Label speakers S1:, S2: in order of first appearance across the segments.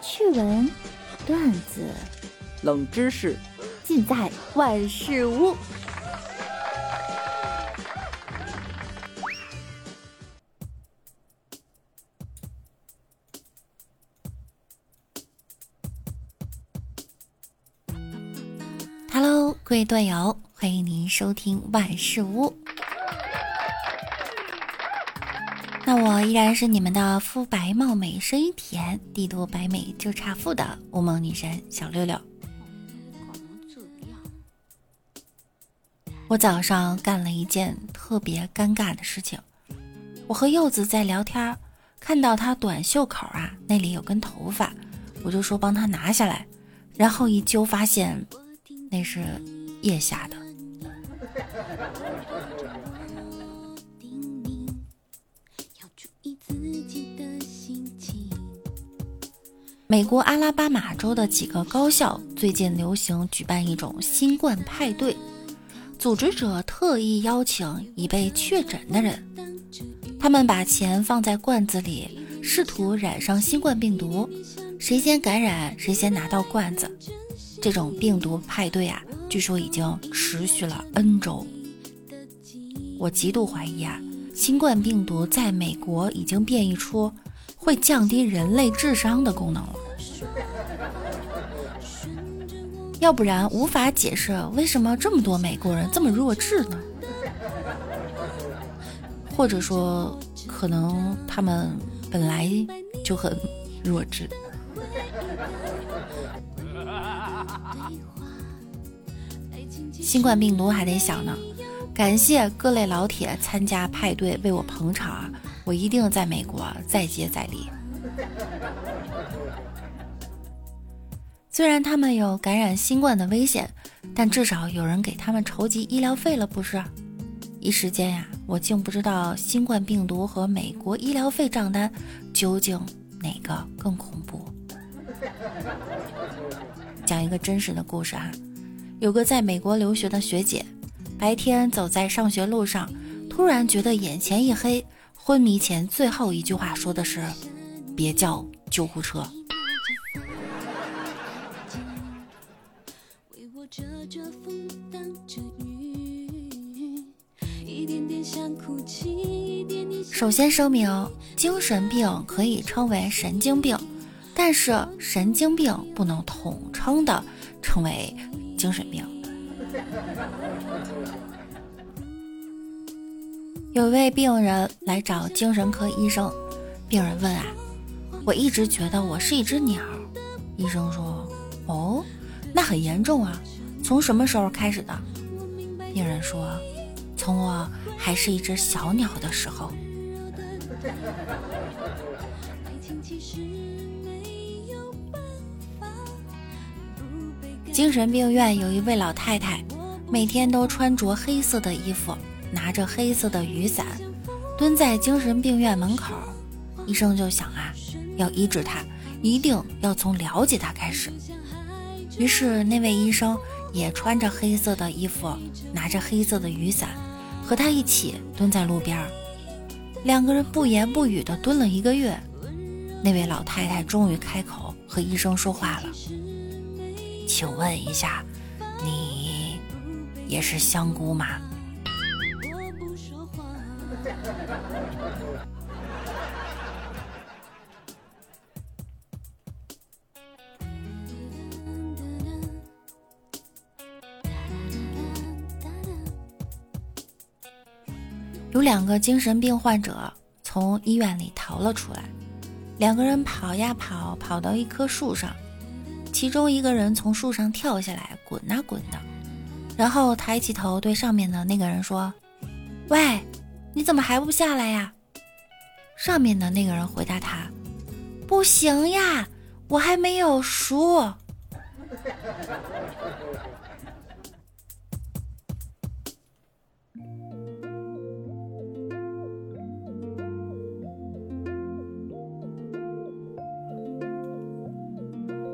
S1: 趣闻、段子、
S2: 冷知识，
S1: 尽在万事屋。Hello，各位段友，欢迎您收听万事屋。那我依然是你们的肤白貌美、声音甜、帝都白美就差富的乌蒙女神小六六。我早上干了一件特别尴尬的事情，我和柚子在聊天，看到她短袖口啊那里有根头发，我就说帮她拿下来，然后一揪发现那是腋下的。美国阿拉巴马州的几个高校最近流行举办一种新冠派对，组织者特意邀请已被确诊的人，他们把钱放在罐子里，试图染上新冠病毒，谁先感染谁先拿到罐子。这种病毒派对啊，据说已经持续了 N 周。我极度怀疑啊，新冠病毒在美国已经变异出。会降低人类智商的功能了，要不然无法解释为什么这么多美国人这么弱智呢？或者说，可能他们本来就很弱智。新冠病毒还得想呢，感谢各类老铁参加派对为我捧场！我一定在美国再接再厉。虽然他们有感染新冠的危险，但至少有人给他们筹集医疗费了，不是？一时间呀，我竟不知道新冠病毒和美国医疗费账单究竟哪个更恐怖。讲一个真实的故事啊，有个在美国留学的学姐，白天走在上学路上，突然觉得眼前一黑。昏迷前最后一句话说的是：“别叫救护车。”首先声明，精神病可以称为神经病，但是神经病不能统称的称为精神病。有位病人来找精神科医生，病人问啊，我一直觉得我是一只鸟。医生说，哦，那很严重啊，从什么时候开始的？病人说，从我还是一只小鸟的时候。精神病院有一位老太太，每天都穿着黑色的衣服。拿着黑色的雨伞，蹲在精神病院门口，医生就想啊，要医治他，一定要从了解他开始。于是那位医生也穿着黑色的衣服，拿着黑色的雨伞，和他一起蹲在路边。两个人不言不语的蹲了一个月，那位老太太终于开口和医生说话了：“请问一下，你也是香菇吗？”有两个精神病患者从医院里逃了出来，两个人跑呀跑，跑到一棵树上，其中一个人从树上跳下来，滚啊滚的，然后抬起头对上面的那个人说：“喂，你怎么还不下来呀？”上面的那个人回答他：“不行呀，我还没有熟。”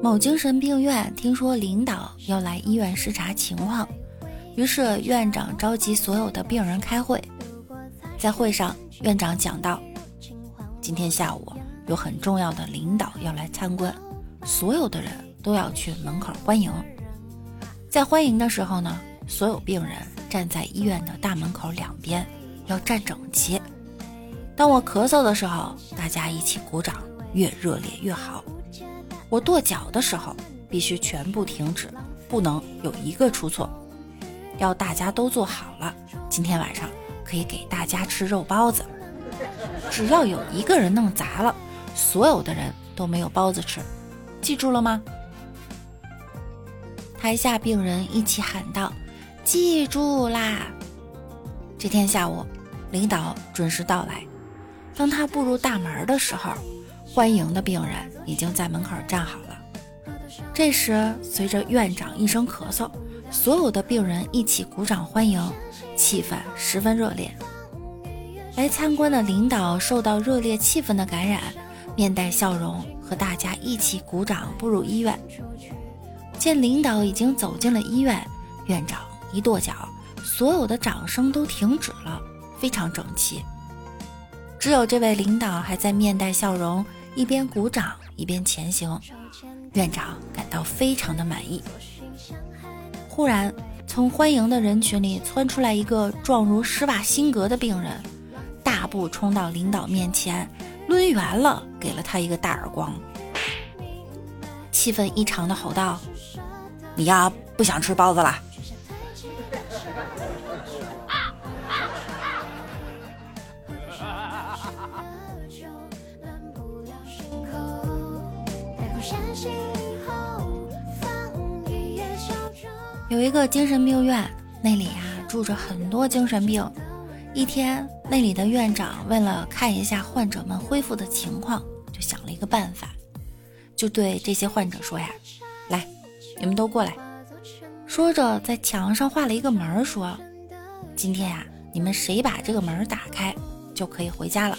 S1: 某精神病院听说领导要来医院视察情况，于是院长召集所有的病人开会。在会上，院长讲到：“今天下午有很重要的领导要来参观，所有的人都要去门口欢迎。在欢迎的时候呢，所有病人站在医院的大门口两边，要站整齐。当我咳嗽的时候，大家一起鼓掌，越热烈越好。我跺脚的时候，必须全部停止，不能有一个出错。要大家都做好了，今天晚上可以给大家吃肉包子。只要有一个人弄砸了，所有的人都没有包子吃，记住了吗？台下病人一起喊道：“记住啦！”这天下午，领导准时到来。当他步入大门的时候，欢迎的病人已经在门口站好了。这时，随着院长一声咳嗽，所有的病人一起鼓掌欢迎，气氛十分热烈。来参观的领导受到热烈气氛的感染，面带笑容，和大家一起鼓掌步入医院。见领导已经走进了医院，院长一跺脚，所有的掌声都停止了，非常整齐。只有这位领导还在面带笑容，一边鼓掌一边前行。院长感到非常的满意。忽然，从欢迎的人群里窜出来一个状如施瓦辛格的病人，大步冲到领导面前，抡圆了给了他一个大耳光。气氛异常的吼道：“你呀，不想吃包子了？”有一个精神病院，那里呀住着很多精神病。一天，那里的院长为了看一下患者们恢复的情况，就想了一个办法，就对这些患者说呀：“来，你们都过来。”说着，在墙上画了一个门，说：“今天呀，你们谁把这个门打开，就可以回家了。”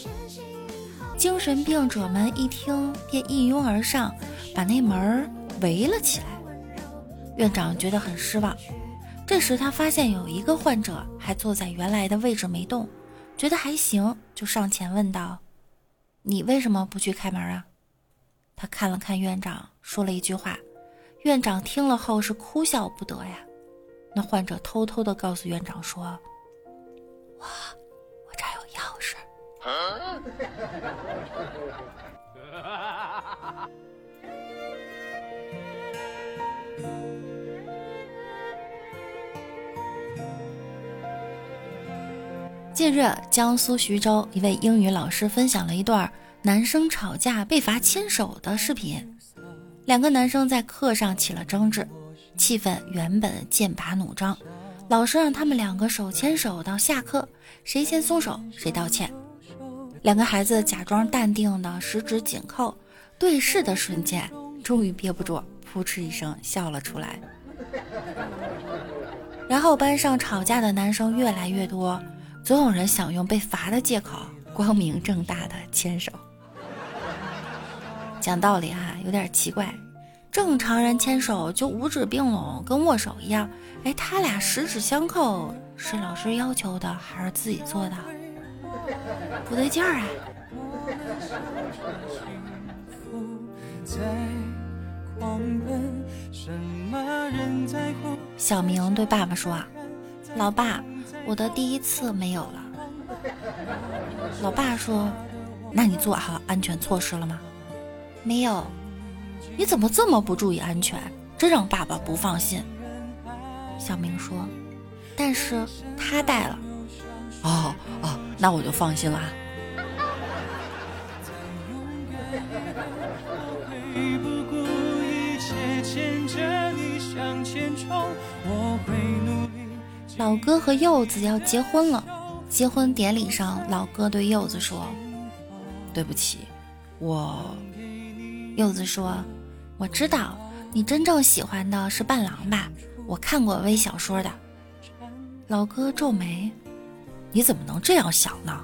S1: 精神病者们一听，便一拥而上，把那门围了起来。院长觉得很失望。这时，他发现有一个患者还坐在原来的位置没动，觉得还行，就上前问道：“你为什么不去开门啊？”他看了看院长，说了一句话。院长听了后是哭笑不得呀。那患者偷偷的告诉院长说：“我，我这儿有钥匙。” 近日，江苏徐州一位英语老师分享了一段男生吵架被罚牵手的视频。两个男生在课上起了争执，气氛原本剑拔弩张。老师让他们两个手牵手到下课，谁先松手谁道歉。两个孩子假装淡定的十指紧扣，对视的瞬间，终于憋不住，扑哧一声笑了出来。然后班上吵架的男生越来越多。总有人想用被罚的借口，光明正大的牵手。讲道理哈，有点奇怪。正常人牵手就五指并拢，跟握手一样。哎，他俩十指相扣，是老师要求的还是自己做的？不对劲儿啊！小明对爸爸说：“老爸。”我的第一次没有了。老爸说：“那你做好安全措施了吗？”没有。你怎么这么不注意安全？真让爸爸不放心。小明说：“但是他带了。”哦哦，那我就放心了。老哥和柚子要结婚了，结婚典礼上，老哥对柚子说：“对不起，我。”柚子说：“我知道你真正喜欢的是伴郎吧？我看过微小说的。”老哥皱眉：“你怎么能这样想呢？”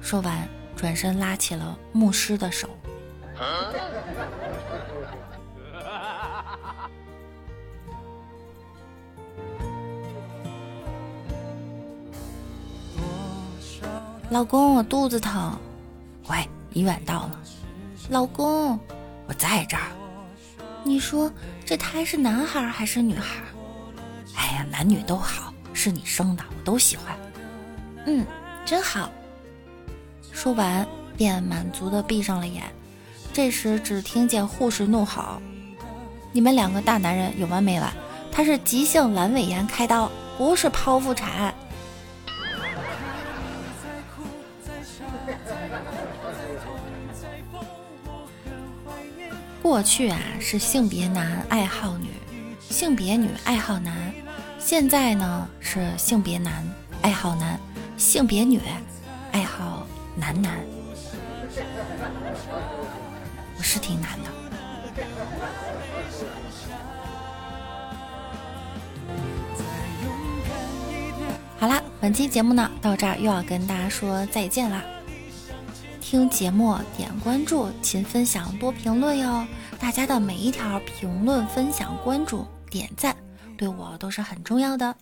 S1: 说完，转身拉起了牧师的手。老公，我肚子疼。喂，医院到了。老公，
S3: 我在这儿。
S1: 你说这胎是男孩还是女孩？
S2: 哎呀，男女都好，是你生的，我都喜欢。
S1: 嗯，真好。说完，便满足的闭上了眼。这时，只听见护士怒吼：“你们两个大男人有完没完？他是急性阑尾炎开刀，不是剖腹产。”过去啊，是性别男爱好女，性别女爱好男。现在呢，是性别男爱好男，性别女爱好男男。我是挺难的。好啦，本期节目呢，到这儿又要跟大家说再见啦。听节目点关注，勤分享，多评论哟！大家的每一条评论、分享、关注、点赞，对我都是很重要的。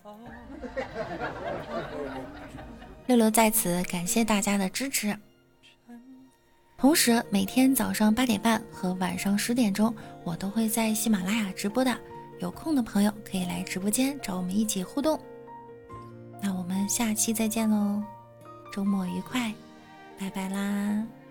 S1: 六六在此感谢大家的支持。同时，每天早上八点半和晚上十点钟，我都会在喜马拉雅直播的。有空的朋友可以来直播间找我们一起互动。那我们下期再见喽，周末愉快！拜拜啦。